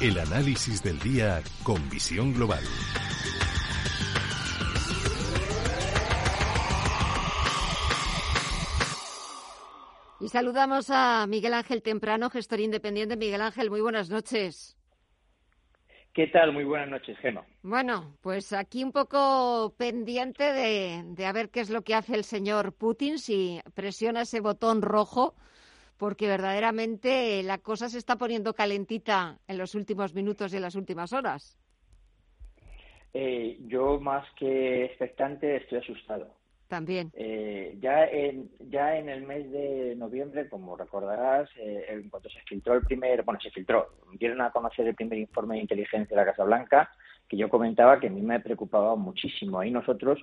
El análisis del día con visión global. Y saludamos a Miguel Ángel Temprano, gestor independiente. Miguel Ángel, muy buenas noches. ¿Qué tal? Muy buenas noches, Gema. Bueno, pues aquí un poco pendiente de, de, a ver qué es lo que hace el señor Putin, si presiona ese botón rojo, porque verdaderamente la cosa se está poniendo calentita en los últimos minutos y en las últimas horas. Eh, yo, más que expectante, estoy asustado. También. Eh, ya, en, ya en el mes de noviembre, como recordarás, eh, en cuanto se filtró el primer, bueno, se filtró, dieron a conocer el primer informe de inteligencia de la Casa Blanca, que yo comentaba que a mí me preocupaba muchísimo. Ahí nosotros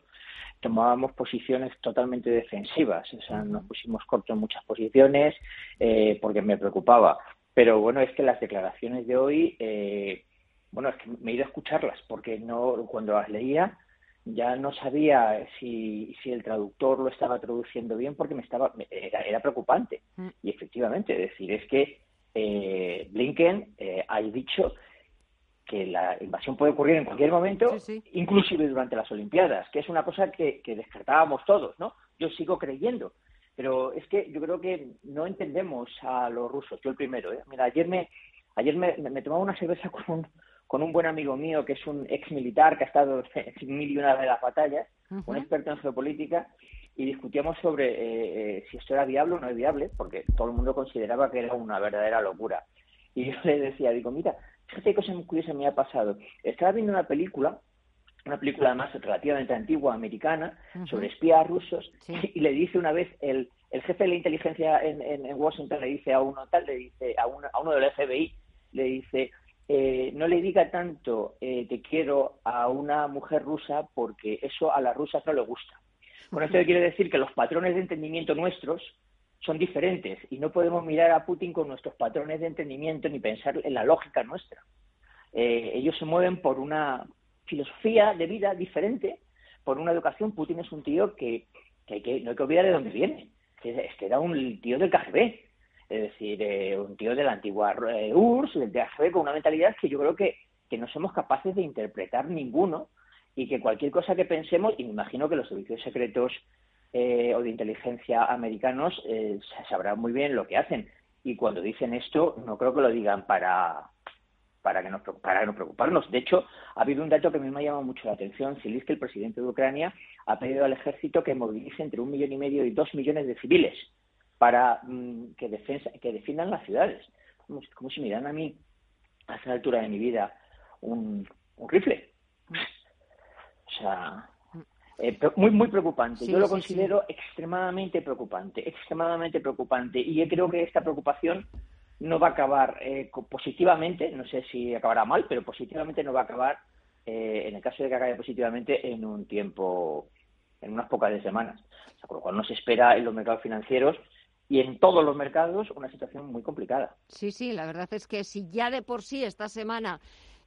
tomábamos posiciones totalmente defensivas, o sea, nos pusimos cortos en muchas posiciones eh, porque me preocupaba. Pero bueno, es que las declaraciones de hoy, eh, bueno, es que me he ido a escucharlas porque no cuando las leía ya no sabía si, si el traductor lo estaba traduciendo bien porque me estaba era, era preocupante Mm. y efectivamente es decir es que eh, Blinken eh, ha dicho que la invasión puede ocurrir en cualquier momento Sí, sí. inclusive durante las Olimpiadas que es una cosa que, que descartábamos todos no yo sigo creyendo pero es que yo creo que no entendemos a los rusos yo el primero ¿eh? mira ayer me ayer me, me tomaba una cerveza con un con un buen amigo mío que es un ex militar que ha estado en mil y una de las batallas, un experto en geopolítica, y discutíamos sobre eh, eh, si esto era viable o no es viable, porque todo el mundo consideraba que era una verdadera locura. Y yo le decía, digo, mira, fíjate qué cosa muy curiosa me ha pasado. Estaba viendo una película, una película además relativamente antigua, americana, sobre espías rusos, Sí. y le dice una vez el, el jefe de la inteligencia en, en, en Washington, le dice a uno tal, le dice a uno, a uno del FBI, le dice, eh, no le diga tanto eh, te quiero a una mujer rusa porque eso a las rusas no le gusta. Con esto quiero decir que los patrones de entendimiento nuestros son diferentes y no podemos mirar a Putin con nuestros patrones de entendimiento ni pensar en la lógica nuestra. Eh, ellos se mueven por una filosofía de vida diferente, por una educación. Putin es un tío que, que, hay que no hay que olvidar de dónde viene. Que Es que era un tío del KGB, es decir, eh, un tío de la antigua eh, URSS, del KGB, con una mentalidad que yo creo que, que no somos capaces de interpretar ninguno y que cualquier cosa que pensemos, y me imagino que los servicios secretos eh, o de inteligencia americanos eh, sabrán muy bien lo que hacen. Y cuando dicen esto, no creo que lo digan para, para, que nos, para no preocuparnos. De hecho, ha habido un dato que a mí me ha llamado mucho la atención, que el presidente de Ucrania ha pedido al ejército que movilice entre un millón y medio y dos millones de civiles para mm, que, defensa, que defiendan las ciudades. Como, si- como si me dan a mí, a esa altura de mi vida, un, un rifle. O sea, eh, muy, muy preocupante. Sí, Yo lo sí, considero extremadamente preocupante, extremadamente preocupante. Y yo creo que esta preocupación no va a acabar eh, positivamente, no sé si acabará mal, pero positivamente no va a acabar, eh, en el caso de que acabe positivamente, en un tiempo, en unas pocas de semanas. O sea, con lo cual nos espera en los mercados financieros y en todos los mercados una situación muy complicada. Sí, sí, la verdad es que si ya de por sí esta semana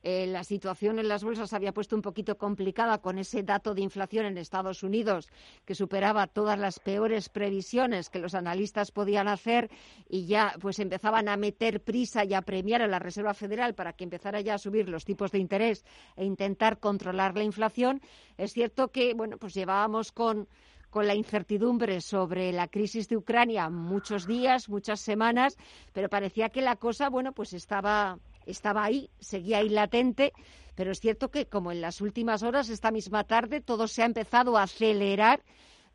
eh, la situación en las bolsas había puesto un poquito complicada con ese dato de inflación en Estados Unidos que superaba todas las peores previsiones que los analistas podían hacer y ya pues empezaban a meter prisa y a premiar a la Reserva Federal para que empezara ya a subir los tipos de interés e intentar controlar la inflación, es cierto que bueno, pues llevábamos con con la incertidumbre sobre la crisis de Ucrania muchos días, muchas semanas, pero parecía que la cosa, bueno, pues estaba, estaba ahí, seguía ahí latente, pero es cierto que como en las últimas horas, esta misma tarde, todo se ha empezado a acelerar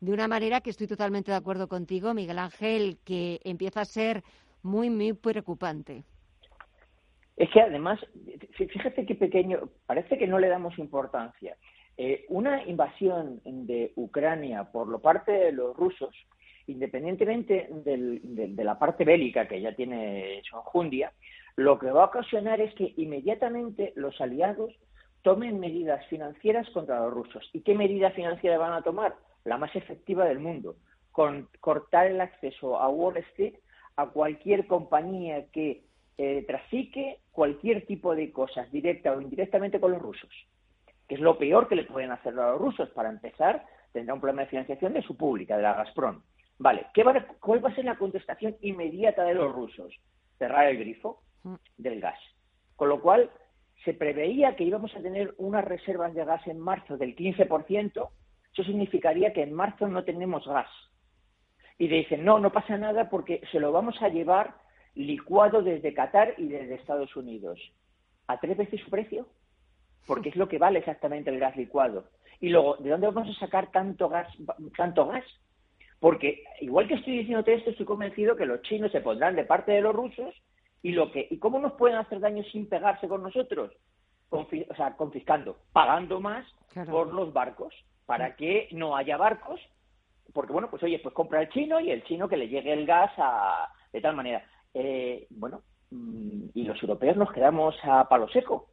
de una manera que estoy totalmente de acuerdo contigo, Miguel Ángel, que empieza a ser muy, muy preocupante. Es que además, fí- fíjate qué pequeño, parece que no le damos importancia. Eh, una invasión de Ucrania por lo parte de los rusos, independientemente del- de, la parte bélica que ya tiene su enjundia, lo que va a ocasionar es que inmediatamente los aliados tomen medidas financieras contra los rusos. ¿Y qué medida financiera van a tomar? La más efectiva del mundo, con cortar el acceso a Wall Street a cualquier compañía que eh, trafique cualquier tipo de cosas, directa o indirectamente con los rusos, que es lo peor que le pueden hacer a los rusos. Para empezar, tendrá un problema de financiación de su pública, de la Gazprom. Vale, ¿qué va a- ¿cuál va a ser la contestación inmediata de los rusos? Cerrar el grifo del gas. Con lo cual, se preveía que íbamos a tener unas reservas de gas en marzo del 15%, eso significaría que en marzo no tenemos gas. Y dicen, no, no pasa nada porque se lo vamos a llevar licuado desde Qatar y desde Estados Unidos. ¿A tres veces su precio? Porque es lo que vale exactamente el gas licuado. Y luego, ¿de dónde vamos a sacar tanto gas? Tanto gas? Porque igual que estoy diciéndote esto, estoy convencido que los chinos se pondrán de parte de los rusos y lo que y cómo nos pueden hacer daño sin pegarse con nosotros, o sea, confiscando, pagando más por los barcos para que no haya barcos, porque bueno, pues oye, pues compra el chino y el chino que le llegue el gas a, de tal manera. Eh, bueno, mm, y los europeos nos quedamos a palo seco.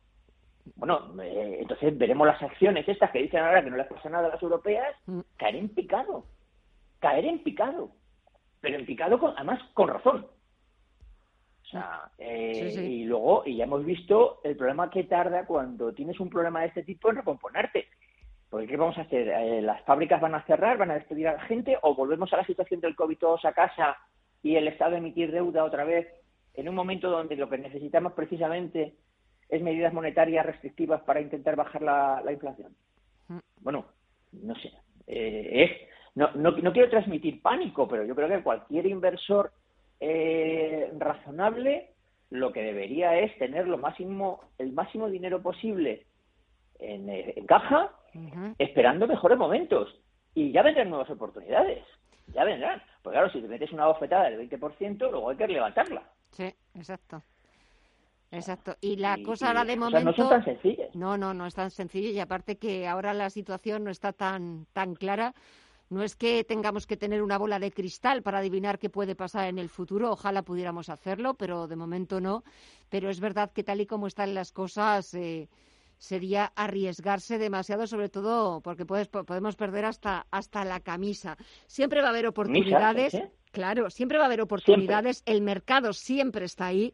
Bueno, eh, entonces veremos las acciones estas que dicen ahora que no les pasa nada a las europeas mm. caer en picado, caer en picado, pero en picado con, además con razón. O sea, eh, y luego, y ya hemos visto el problema que tarda cuando tienes un problema de este tipo en recomponerte. Porque ¿qué vamos a hacer? Eh, ¿Las fábricas van a cerrar, van a despedir a la gente o volvemos a la situación del COVID todos a casa y el Estado emitir deuda otra vez en un momento donde lo que necesitamos precisamente es medidas monetarias restrictivas para intentar bajar la, inflación. Mm. Bueno, no sé. Eh, es, no, no, no, quiero transmitir pánico, pero yo creo que cualquier inversor eh, razonable lo que debería es tener lo máximo, el máximo dinero posible en, eh, caja, esperando mejores momentos. Y ya vendrán nuevas oportunidades. Ya vendrán. Porque claro, si te metes una bofetada del 20%, luego hay que levantarla. Sí, exacto. Exacto. Y la cosa ahora de momento. no son tan sencillas. No, no, no es tan sencillo. Y aparte que ahora la situación no está tan, tan clara. No es que tengamos que tener una bola de cristal para adivinar qué puede pasar en el futuro. Ojalá pudiéramos hacerlo, pero de momento no. Pero es verdad que tal y como están las cosas. Eh, sería arriesgarse demasiado, sobre todo porque podemos perder hasta, hasta la camisa. Siempre va a haber oportunidades, claro, siempre va a haber oportunidades, el mercado siempre está ahí.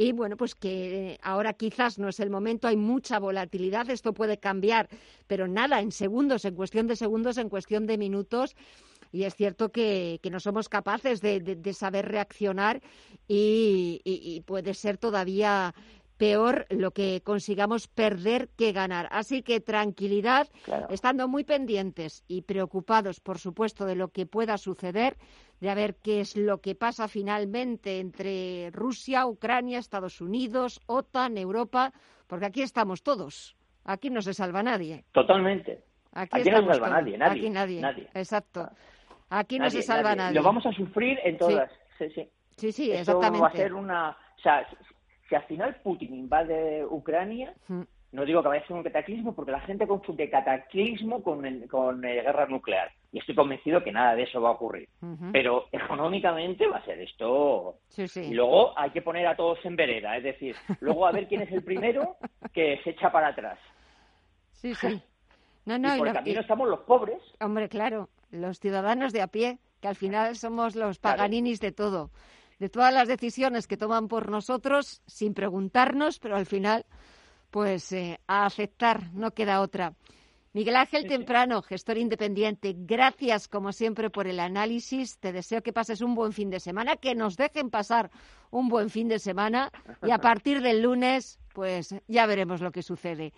Y bueno, pues que ahora quizás no es el momento, hay mucha volatilidad, esto puede cambiar, pero nada, en segundos, en cuestión de segundos, en cuestión de minutos. Y es cierto que, no somos capaces de, saber reaccionar y, puede ser todavía peor lo que consigamos perder que ganar. Así que tranquilidad, estando muy pendientes y preocupados, por supuesto, de lo que pueda suceder, de a ver qué es lo que pasa finalmente entre Rusia, Ucrania, Estados Unidos, OTAN, Europa, porque aquí estamos todos. Aquí no se salva nadie. Totalmente. Aquí, no se salva nadie, nadie. Aquí nadie. Exacto. Aquí no se salva nadie. Lo vamos a sufrir en todas. Sí, sí. Sí, sí, exactamente. va a ser una. O sea, si al final Putin invade Ucrania, mm. no digo que vaya a ser un cataclismo, porque la gente confunde cataclismo con, con eh, guerra nuclear. Y estoy convencido que nada de eso va a ocurrir. Pero económicamente va a ser esto. Y luego hay que poner a todos en vereda. Es decir, luego a ver quién es el primero que se echa para atrás. Sí, sí. No, no, y por el camino estamos los pobres. Hombre, claro, los ciudadanos de a pie, que al final somos los paganinis de todo de todas las decisiones que toman por nosotros sin preguntarnos, pero al final, pues eh, a aceptar, no queda otra. Miguel Ángel Temprano, gestor independiente, gracias como siempre por el análisis. Te deseo que pases un buen fin de semana, que nos dejen pasar un buen fin de semana y a partir del lunes, pues ya veremos lo que sucede.